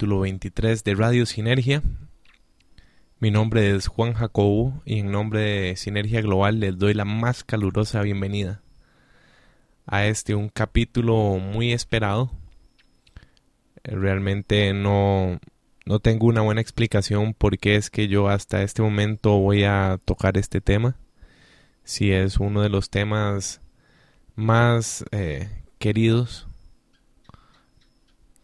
capítulo 23 de Radio Sinergia. Mi nombre es Juan Jacobo y en nombre de Sinergia Global les doy la más calurosa bienvenida a este un capítulo muy esperado. Eh, Realmente no, no tengo una buena explicación por qué es que yo hasta este momento voy a tocar este tema. Si es uno de los temas más eh, queridos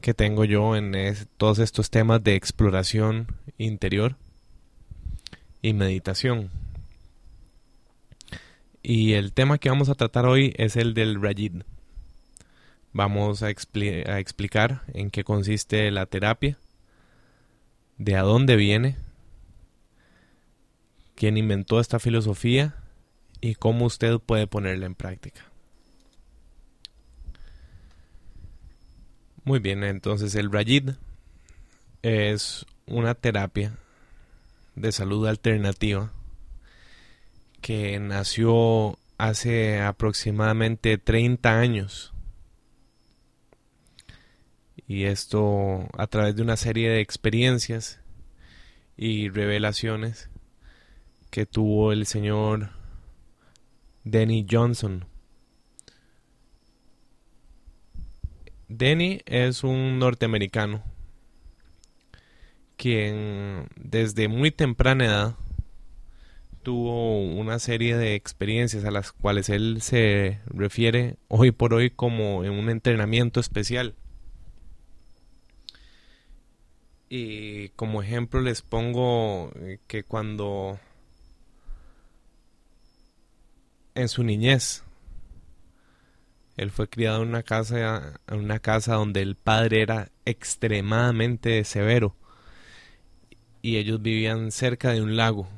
que tengo yo en todos estos temas de exploración interior y meditación. Y el tema que vamos a tratar hoy es el del Rajid. Vamos a, a explicar en qué consiste la terapia, de a dónde viene, quién inventó esta filosofía y cómo usted puede ponerla en práctica. Muy bien, entonces el Rajid es una terapia de salud alternativa que nació hace aproximadamente 30 años. Y esto a través de una serie de experiencias y revelaciones que tuvo el señor Denny Johnson. Denny es un norteamericano quien desde muy temprana edad tuvo una serie de experiencias a las cuales él se refiere hoy por hoy como en un entrenamiento especial. Y como ejemplo les pongo eh, que cuando en su niñez él fue criado en una casa en una casa donde el padre era extremadamente severo. Y ellos vivían cerca de un lago.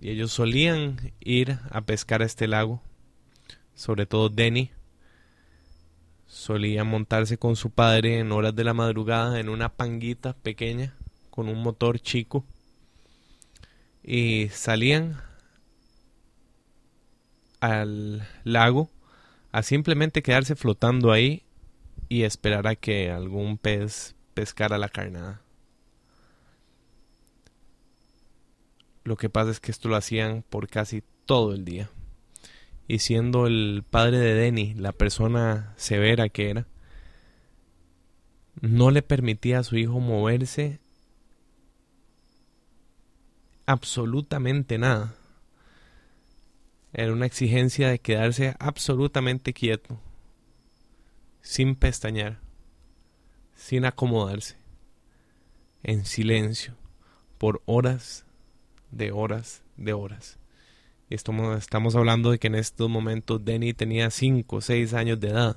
Y ellos solían ir a pescar a este lago. Sobre todo Denny solía montarse con su padre en horas de la madrugada en una panguita pequeña con un motor chico. Y salían al lago a simplemente quedarse flotando ahí y esperar a que algún pez pescara la carnada. Lo que pasa es que esto lo hacían por casi todo el día. Y siendo el padre de Denny la persona severa que era, no le permitía a su hijo moverse absolutamente nada. Era una exigencia de quedarse absolutamente quieto, sin pestañear, sin acomodarse, en silencio, por horas de horas de horas. Y estamos, estamos hablando de que en estos momentos Denny tenía 5 o 6 años de edad.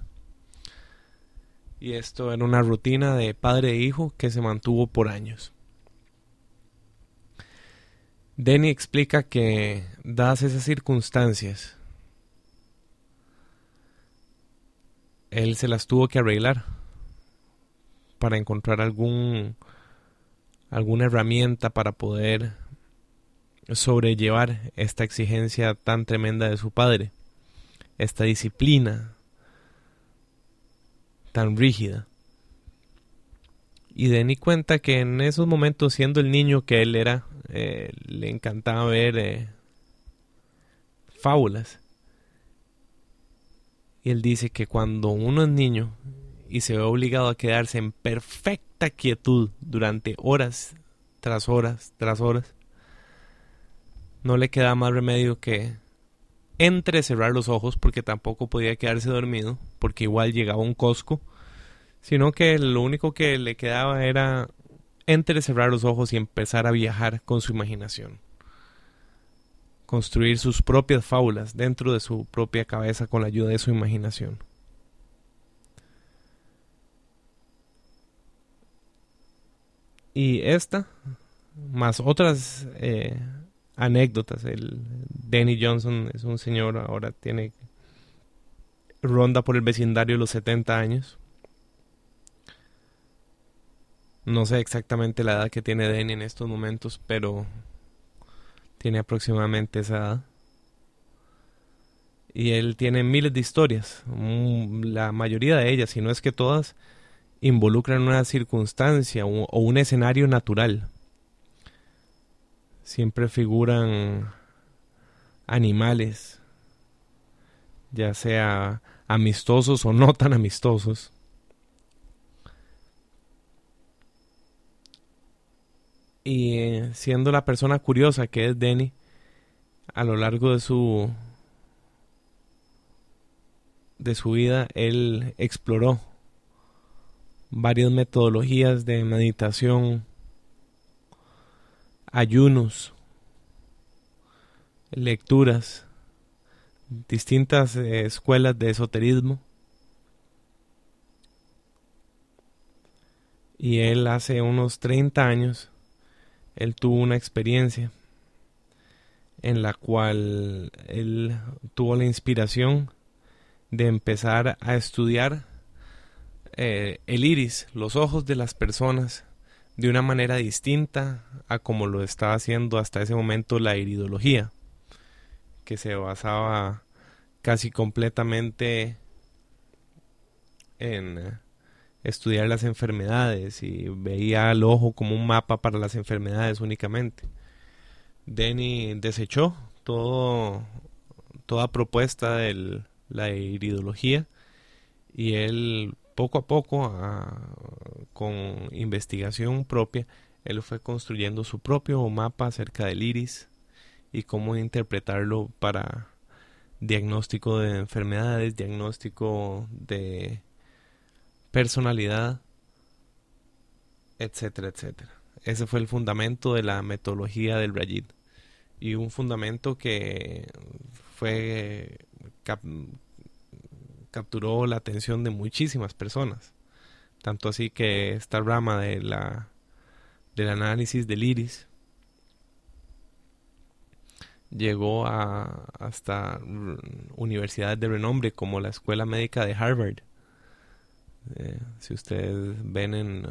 Y esto era una rutina de padre e hijo que se mantuvo por años. Denny explica que, dadas esas circunstancias, él se las tuvo que arreglar para encontrar algún alguna herramienta para poder sobrellevar esta exigencia tan tremenda de su padre, esta disciplina tan rígida. Y Denny cuenta que en esos momentos, siendo el niño que él era, eh, le encantaba ver eh, fábulas. Y él dice que cuando uno es niño y se ve obligado a quedarse en perfecta quietud durante horas tras horas tras horas, no le queda más remedio que entre cerrar los ojos porque tampoco podía quedarse dormido porque igual llegaba un cosco sino que lo único que le quedaba era entre cerrar los ojos y empezar a viajar con su imaginación construir sus propias fábulas dentro de su propia cabeza con la ayuda de su imaginación y esta más otras eh, anécdotas. El Danny Johnson es un señor, ahora tiene ronda por el vecindario de los 70 años. No sé exactamente la edad que tiene Denny en estos momentos, pero tiene aproximadamente esa edad. Y él tiene miles de historias. Mm, La mayoría de ellas, si no es que todas, involucran una circunstancia o un escenario natural. Siempre figuran animales, ya sea amistosos o no tan amistosos. Y siendo la persona curiosa que es Denny, a lo largo de su de su vida él exploró varias metodologías de meditación, ayunos, lecturas, distintas eh, escuelas de esoterismo. Y él hace unos 30 años, él tuvo una experiencia en la cual él tuvo la inspiración de empezar a estudiar eh, el iris, los ojos de las personas, de una manera distinta a como lo estaba haciendo hasta ese momento la iridología, que se basaba casi completamente en eh, estudiar las enfermedades y veía al ojo como un mapa para las enfermedades únicamente. Denny desechó todo, toda propuesta de la iridología y él poco a poco, con investigación propia, él fue construyendo su propio mapa acerca del iris y cómo interpretarlo para diagnóstico de enfermedades, diagnóstico de personalidad, etcétera, etcétera. Ese fue el fundamento de la metodología del Rajid y un fundamento que fue cap- capturó la atención de muchísimas personas. Tanto así que esta rama de la del análisis del iris llegó a hasta universidades de renombre como la Escuela Médica de Harvard. Eh, si ustedes ven en uh,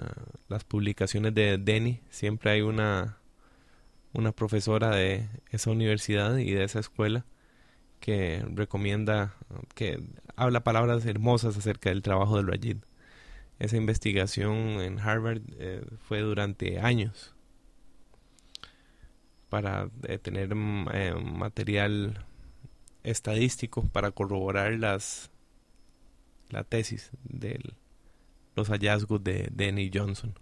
las publicaciones de Denny, siempre hay una una profesora de esa universidad y de esa escuela que recomienda, que habla palabras hermosas acerca del trabajo del Rajid. Esa investigación en Harvard eh, fue durante años para eh, tener mm, material estadístico para corroborar las la tesis de los hallazgos de Denny Johnson.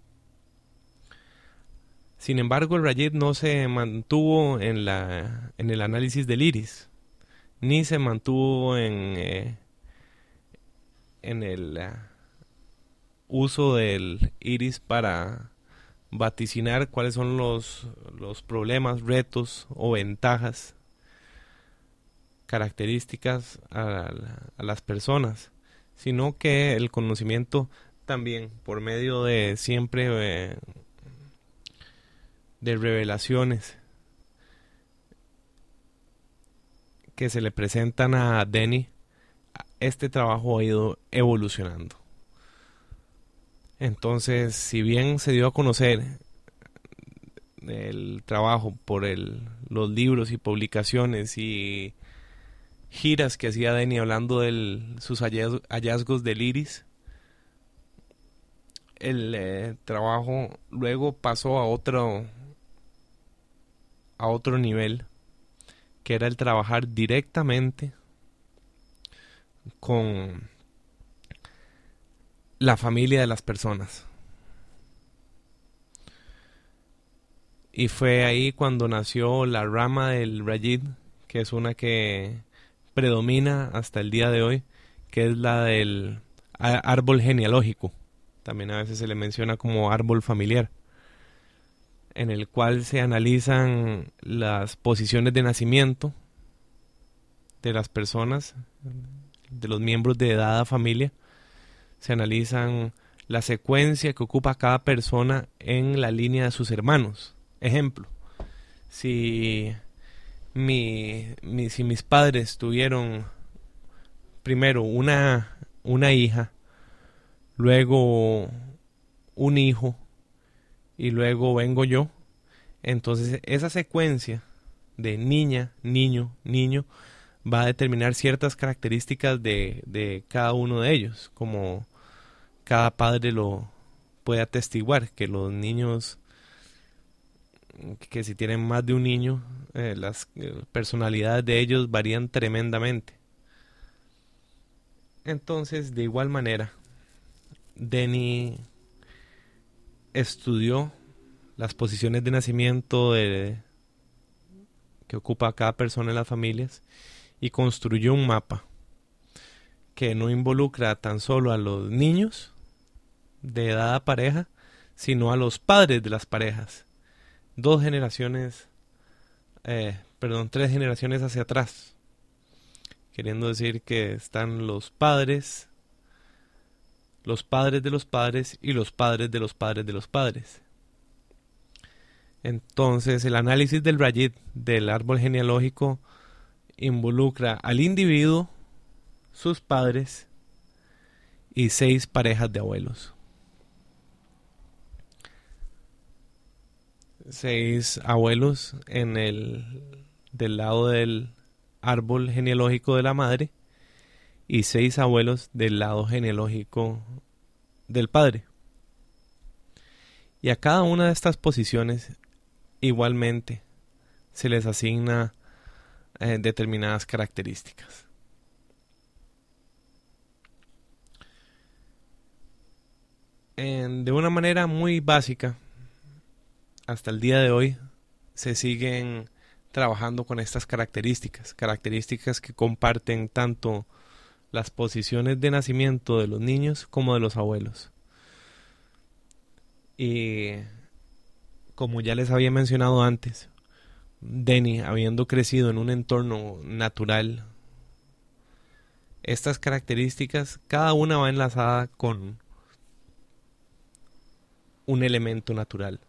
Sin embargo, el Rajid no se mantuvo en la en el análisis del iris ni se mantuvo en, eh, en el eh, uso del iris para vaticinar cuáles son los, los problemas, retos o ventajas características a, a las personas, sino que el conocimiento también por medio de siempre eh, de revelaciones que se le presentan a Denny, este trabajo ha ido evolucionando. Entonces, si bien se dio a conocer el trabajo por el, los libros y publicaciones y giras que hacía Denny hablando de sus hallazgos, hallazgos del iris, el eh, trabajo luego pasó a otro a otro nivel que era el trabajar directamente con la familia de las personas. Y fue ahí cuando nació la rama del Rajid, que es una que predomina hasta el día de hoy, que es la del árbol genealógico. También a veces se le menciona como árbol familiar en el cual se analizan las posiciones de nacimiento de las personas, de los miembros de dada familia, se analizan la secuencia que ocupa cada persona en la línea de sus hermanos. Ejemplo, si, mi, mi- si mis padres tuvieron primero una, una hija, luego un hijo, y luego vengo yo. Entonces esa secuencia de niña, niño, niño va a determinar ciertas características de, de cada uno de ellos, como cada padre lo puede atestiguar, que los niños que si tienen más de un niño, eh, las eh, personalidades de ellos varían tremendamente. Entonces, de igual manera, Denny estudió las posiciones de nacimiento de, que ocupa cada persona en las familias y construyó un mapa que no involucra tan solo a los niños de edad pareja, sino a los padres de las parejas. Dos generaciones, eh, perdón, tres generaciones hacia atrás. Queriendo decir que están los padres, los padres de los padres y los padres de los padres de los padres. Entonces, el análisis del Rayit del árbol genealógico involucra al individuo, sus padres y seis parejas de abuelos. Seis abuelos en el del lado del árbol genealógico de la madre y seis abuelos del lado genealógico del padre. Y a cada una de estas posiciones igualmente se les asigna eh, determinadas características. de una manera muy básica, hasta el día de hoy se siguen trabajando con estas características, características que comparten tanto las posiciones de nacimiento de los niños como de los abuelos. Y como ya les había mencionado antes, Denny, habiendo crecido en un entorno natural, estas características, cada una va enlazada con un elemento natural.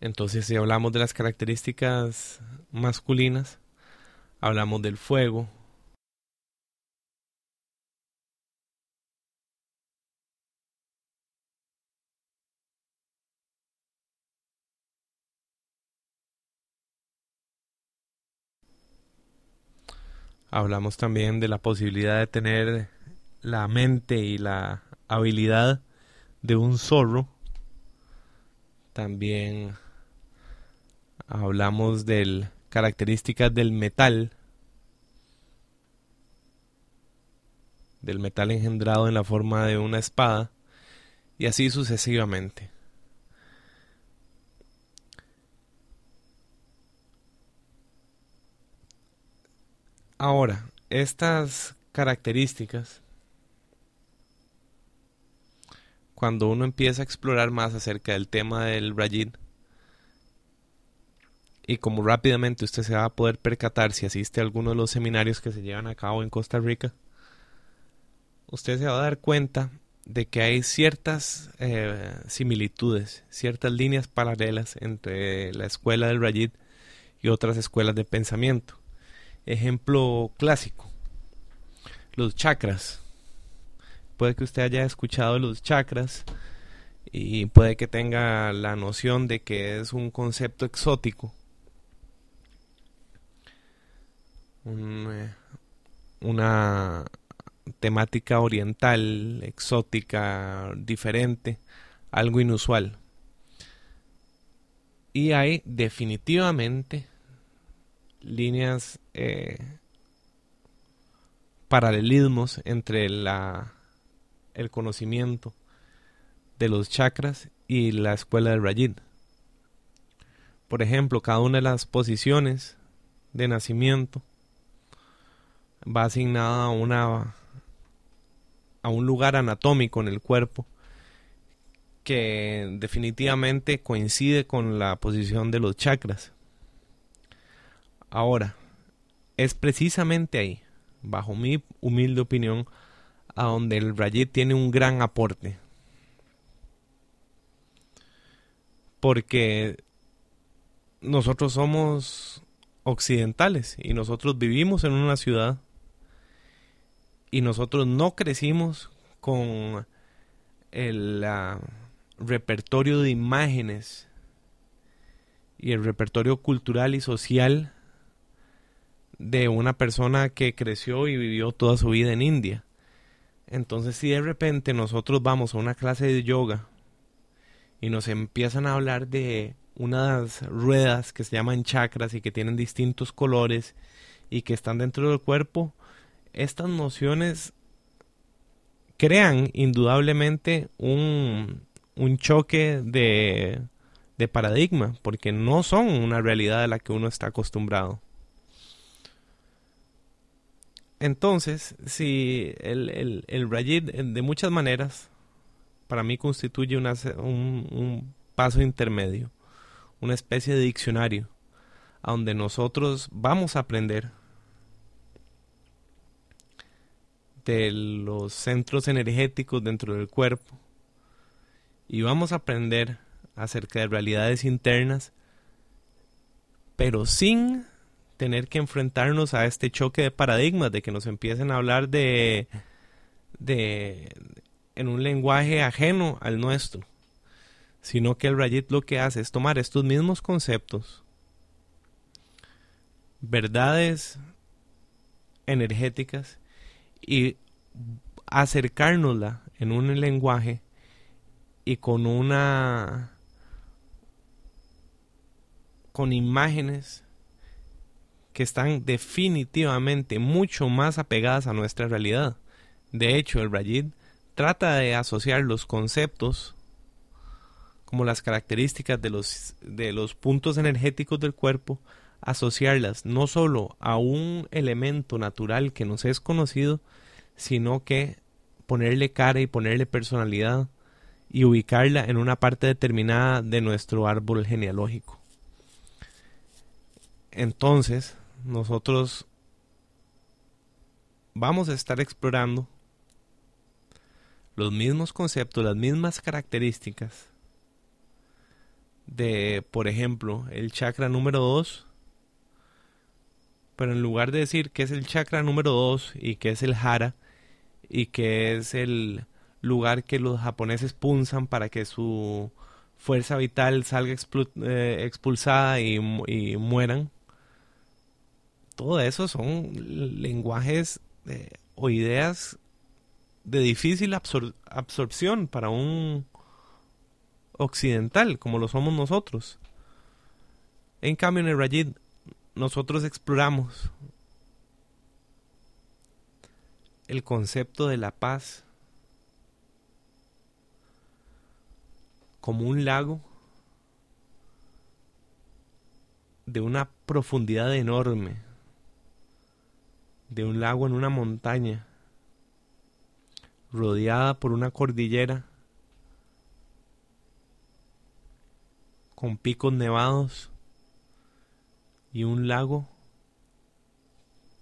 Entonces, si hablamos de las características masculinas, hablamos del fuego, Hablamos también de la posibilidad de tener la mente y la habilidad de un zorro. También hablamos de características del metal, del metal engendrado en la forma de una espada, y así sucesivamente. Ahora, estas características, cuando uno empieza a explorar más acerca del tema del Rajid, y como rápidamente usted se va a poder percatar si asiste a alguno de los seminarios que se llevan a cabo en Costa Rica, usted se va a dar cuenta de que hay ciertas eh, similitudes, ciertas líneas paralelas entre la escuela del Rajid y otras escuelas de pensamiento. Ejemplo clásico. Los chakras. Puede que usted haya escuchado los chakras y puede que tenga la noción de que es un concepto exótico. Eh, una temática oriental, exótica, diferente, algo inusual. Y hay definitivamente líneas, eh, paralelismos entre la, el conocimiento de los chakras y la escuela del Rajid. Por ejemplo, cada una de las posiciones de nacimiento va asignada a una a un lugar anatómico en el cuerpo que definitivamente coincide con la posición de los chakras. Ahora, es precisamente ahí, bajo mi humilde opinión, a donde el Rayet tiene un gran aporte. Porque nosotros somos occidentales y nosotros vivimos en una ciudad y nosotros no crecimos con el repertorio de imágenes y el repertorio cultural y social de una persona que creció y vivió toda su vida en India. Entonces si de repente nosotros vamos a una clase de yoga y nos empiezan a hablar de unas ruedas que se llaman chakras y que tienen distintos colores y que están dentro del cuerpo, estas nociones crean indudablemente un, un choque de, de paradigma, porque no son una realidad a la que uno está acostumbrado. Entonces, si el, el, el Rajid de muchas maneras para mí constituye una, un, un paso intermedio, una especie de diccionario, a donde nosotros vamos a aprender de los centros energéticos dentro del cuerpo. Y vamos a aprender acerca de realidades internas, pero sin tener que enfrentarnos a este choque de paradigmas, de que nos empiecen a hablar de, de en un lenguaje ajeno al nuestro, sino que el Rayit lo que hace es tomar estos mismos conceptos, verdades energéticas y acercárnosla en un lenguaje y con una con imágenes que están definitivamente mucho más apegadas a nuestra realidad. De hecho, el Rajid trata de asociar los conceptos como las características de los, de los puntos energéticos del cuerpo, asociarlas no solo a un elemento natural que nos es conocido, sino que ponerle cara y ponerle personalidad y ubicarla en una parte determinada de nuestro árbol genealógico. Entonces, nosotros vamos a estar explorando los mismos conceptos, las mismas características de, por ejemplo, el chakra número 2, pero en lugar de decir que es el chakra número 2 y que es el hara y que es el lugar que los japoneses punzan para que su fuerza vital salga eh, expulsada y, mueran, todo eso son lenguajes eh, o ideas de difícil absorción para un occidental como lo somos nosotros. En cambio en el Rajid nosotros exploramos el concepto de la paz como un lago de una profundidad enorme de un lago en una montaña, rodeada por una cordillera, con picos nevados y un lago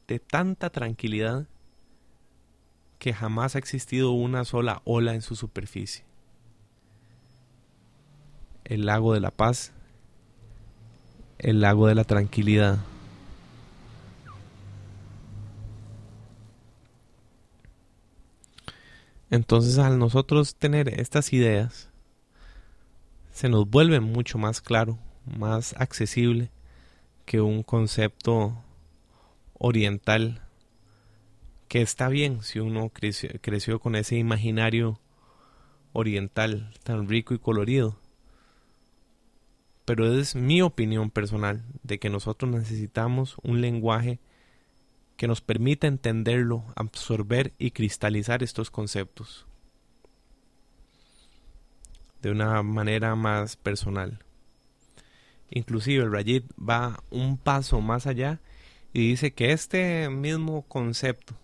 de tanta tranquilidad que jamás ha existido una sola ola en su superficie. El lago de la paz, el lago de la tranquilidad. Entonces al nosotros tener estas ideas, se nos vuelve mucho más claro, más accesible que un concepto oriental que está bien si uno creció, creció, con ese imaginario oriental tan rico y colorido. Pero es mi opinión personal de que nosotros necesitamos un lenguaje que nos permita entenderlo, absorber y cristalizar estos conceptos de una manera más personal. Inclusive el Rajid va un paso más allá y dice que este mismo concepto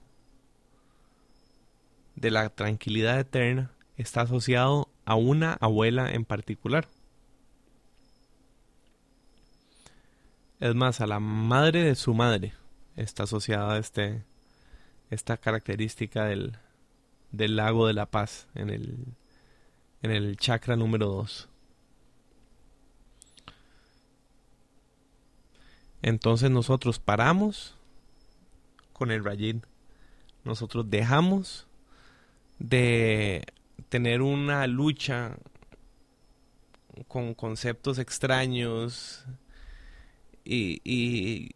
de la tranquilidad eterna está asociado a una abuela en particular. Es más, a la madre de su madre está asociada este, esta característica del, del lago de la paz en el, en el chakra número 2. Entonces nosotros paramos con el rayín. Nosotros dejamos de tener una lucha con conceptos extraños y, y,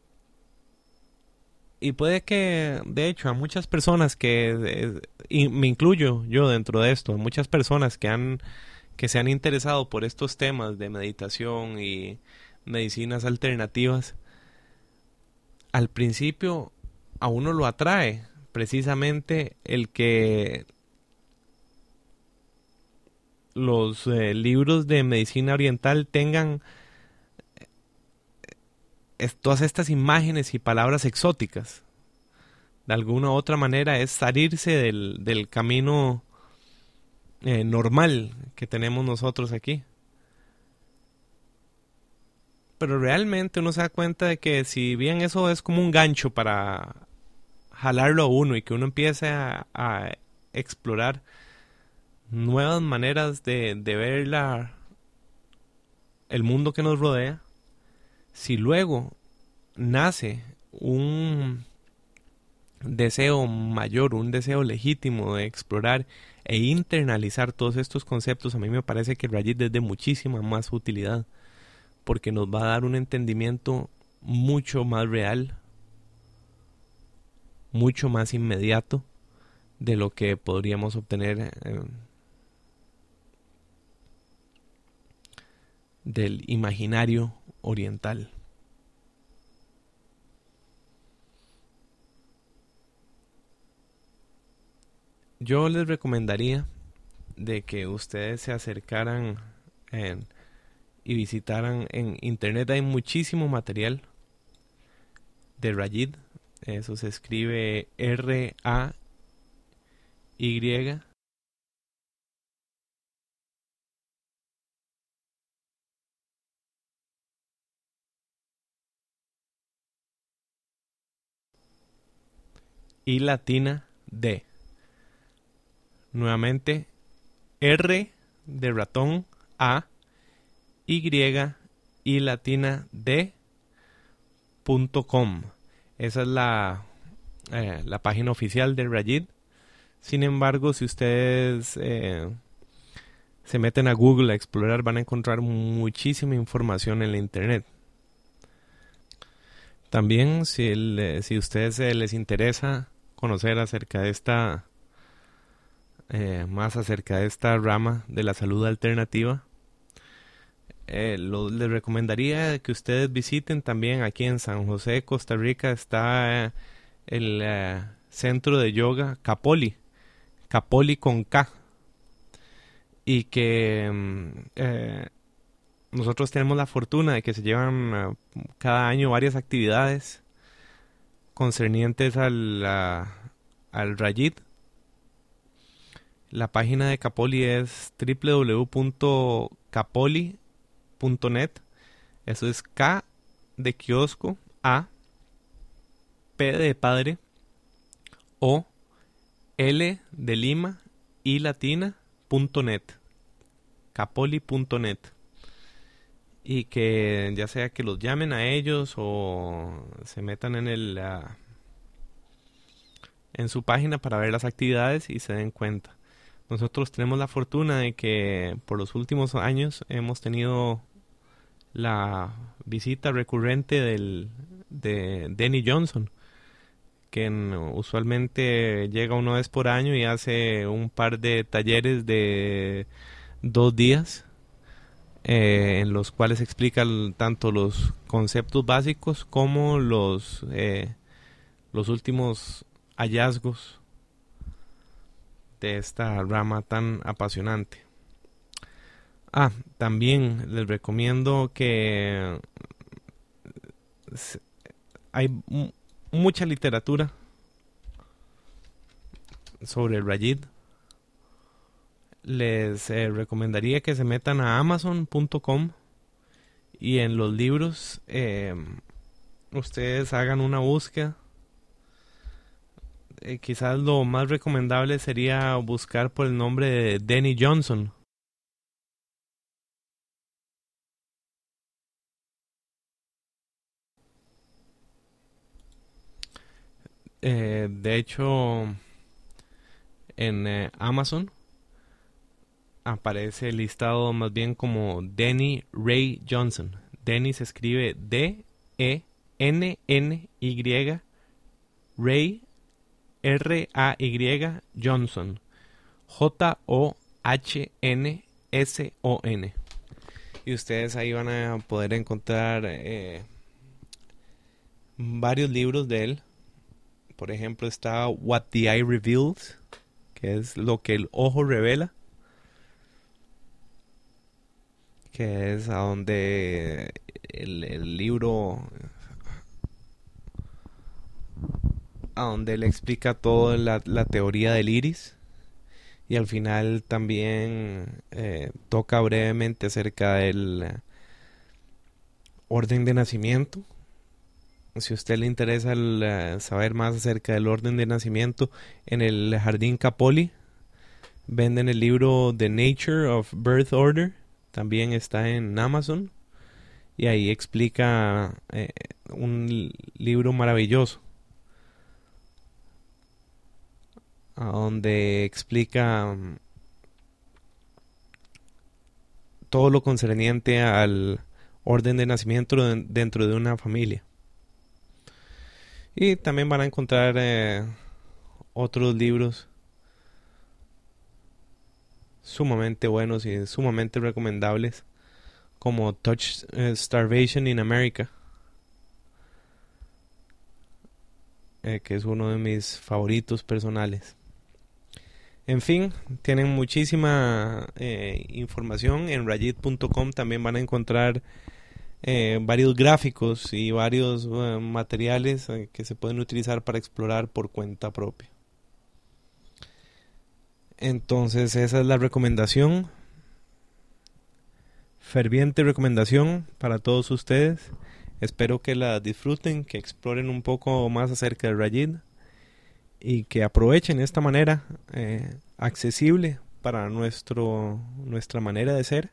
y puede que, de hecho, a muchas personas que, y me incluyo yo dentro de esto, muchas personas que han, que se han interesado por estos temas de meditación y medicinas alternativas, al principio a uno lo atrae precisamente el que los eh, libros de medicina oriental tengan eh, todas estas imágenes y palabras exóticas. De alguna u otra manera es salirse del, del camino eh, normal que tenemos nosotros aquí. Pero realmente uno se da cuenta de que si bien eso es como un gancho para jalarlo a uno y que uno empiece a, explorar nuevas maneras de, de ver la, el mundo que nos rodea, si luego nace un deseo mayor, un deseo legítimo de explorar e internalizar todos estos conceptos, a mí me parece que Rajit es de muchísima más utilidad, porque nos va a dar un entendimiento mucho más real, mucho más inmediato de lo que podríamos obtener del imaginario oriental. Yo les recomendaría de que ustedes se acercaran y visitaran en internet. Hay muchísimo material de Rajid eso se escribe R A Y. Y latina D. Nuevamente R de ratón A Y y latina D punto com. Esa es la, eh, la página oficial de Rajid. Sin embargo, si ustedes eh, se meten a Google a explorar, van a encontrar muchísima información en la internet. También, si, si a ustedes les interesa conocer acerca de esta, eh, más acerca de esta rama de la salud alternativa, eh, les recomendaría que ustedes visiten también aquí en San José, Costa Rica, está el eh, centro de yoga Capoli, Capoli con K, y que mm, nosotros tenemos la fortuna de que se llevan cada año varias actividades concernientes al, al Rayid. La página de Capoli es www.capoli.net. Eso es K de kiosco, A, P de padre, O, L de Lima y latina, net. Capoli.net y que ya sea que los llamen a ellos o se metan en el ah, en su página para ver las actividades y se den cuenta. Nosotros tenemos la fortuna de que por los últimos años hemos tenido la visita recurrente del, de Denny Johnson, que usualmente llega una vez por año y hace un par de talleres de dos días eh, en los cuales explica tanto los conceptos básicos como los, eh, los últimos hallazgos de esta rama tan apasionante. Ah, también les recomiendo que hay mucha literatura sobre el Rajid les eh, recomendaría que se metan a amazon.com y en los libros eh, ustedes hagan una búsqueda. Eh, quizás lo más recomendable sería buscar por el nombre de Denny Johnson. De hecho, en Amazon aparece listado más bien como Denny Ray Johnson. Denny se escribe D-E-N-N-Y, Ray, R-A-Y, Johnson, J-O-H-N-S-O-N. Y ustedes ahí van a poder encontrar eh, varios libros de él. Por ejemplo, está What the Eye Reveals, que es lo que el ojo revela. Que es a donde el, libro a donde él explica toda la, la teoría del iris y al final también eh, toca brevemente acerca del eh, orden de nacimiento. Si a usted le interesa eh, saber más acerca del orden de nacimiento, en el Jardín Capoli venden el libro The Nature of Birth Order, también está en Amazon y ahí explica eh, un libro maravilloso donde explica mm, todo lo concerniente al orden de nacimiento de- dentro de una familia. Y también van a encontrar eh, otros libros sumamente buenos y sumamente recomendables como Touch eh, Starvation in America, eh, que es uno de mis favoritos personales. En fin, tienen muchísima información en rayit.com. También van a encontrar eh, varios gráficos y varios eh, materiales eh, que se pueden utilizar para explorar por cuenta propia. Entonces, esa es la recomendación. Ferviente recomendación para todos ustedes. Espero que la disfruten, que exploren un poco más acerca de Rayid y que aprovechen esta manera accesible para nuestro nuestra manera de ser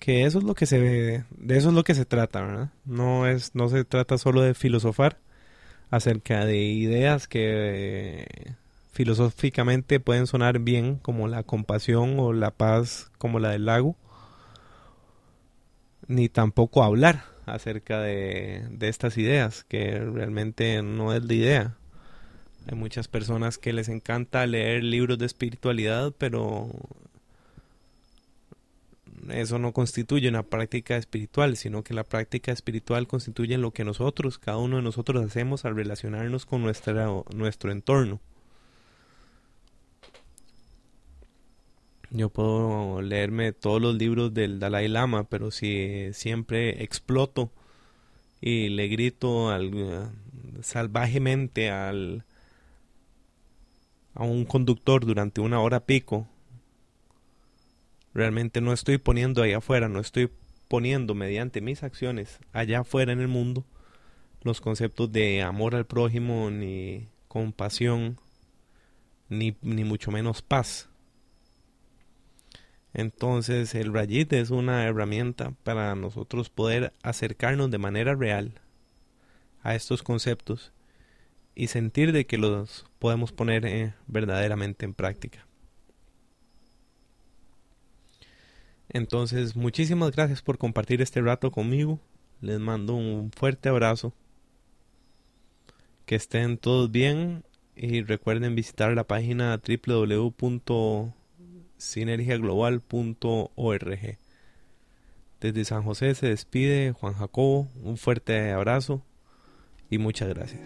que eso es lo que se ve, de eso es lo que se trata verdad no es no se trata solo de filosofar acerca de ideas que eh, filosóficamente pueden sonar bien como la compasión o la paz como la del lago ni tampoco hablar acerca de, de estas ideas, que realmente no es la idea. Hay muchas personas que les encanta leer libros de espiritualidad, pero eso no constituye una práctica espiritual, sino que la práctica espiritual constituye lo que nosotros, cada uno de nosotros hacemos al relacionarnos con nuestra, nuestro entorno. Yo puedo leerme todos los libros del Dalai Lama, pero si siempre exploto y le grito al, salvajemente al, a un conductor durante una hora pico, realmente no estoy poniendo ahí afuera, no estoy poniendo mediante mis acciones allá afuera en el mundo los conceptos de amor al prójimo, ni compasión, ni, ni mucho menos paz. Entonces el Rayit es una herramienta para nosotros poder acercarnos de manera real a estos conceptos y sentir de que los podemos poner eh, verdaderamente en práctica. Entonces, muchísimas gracias por compartir este rato conmigo. Les mando un fuerte abrazo. Que estén todos bien y recuerden visitar la página www.sinergiaglobal.org. Desde San José se despide Juan Jacobo. Un fuerte abrazo y muchas gracias.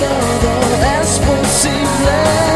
todo es posible.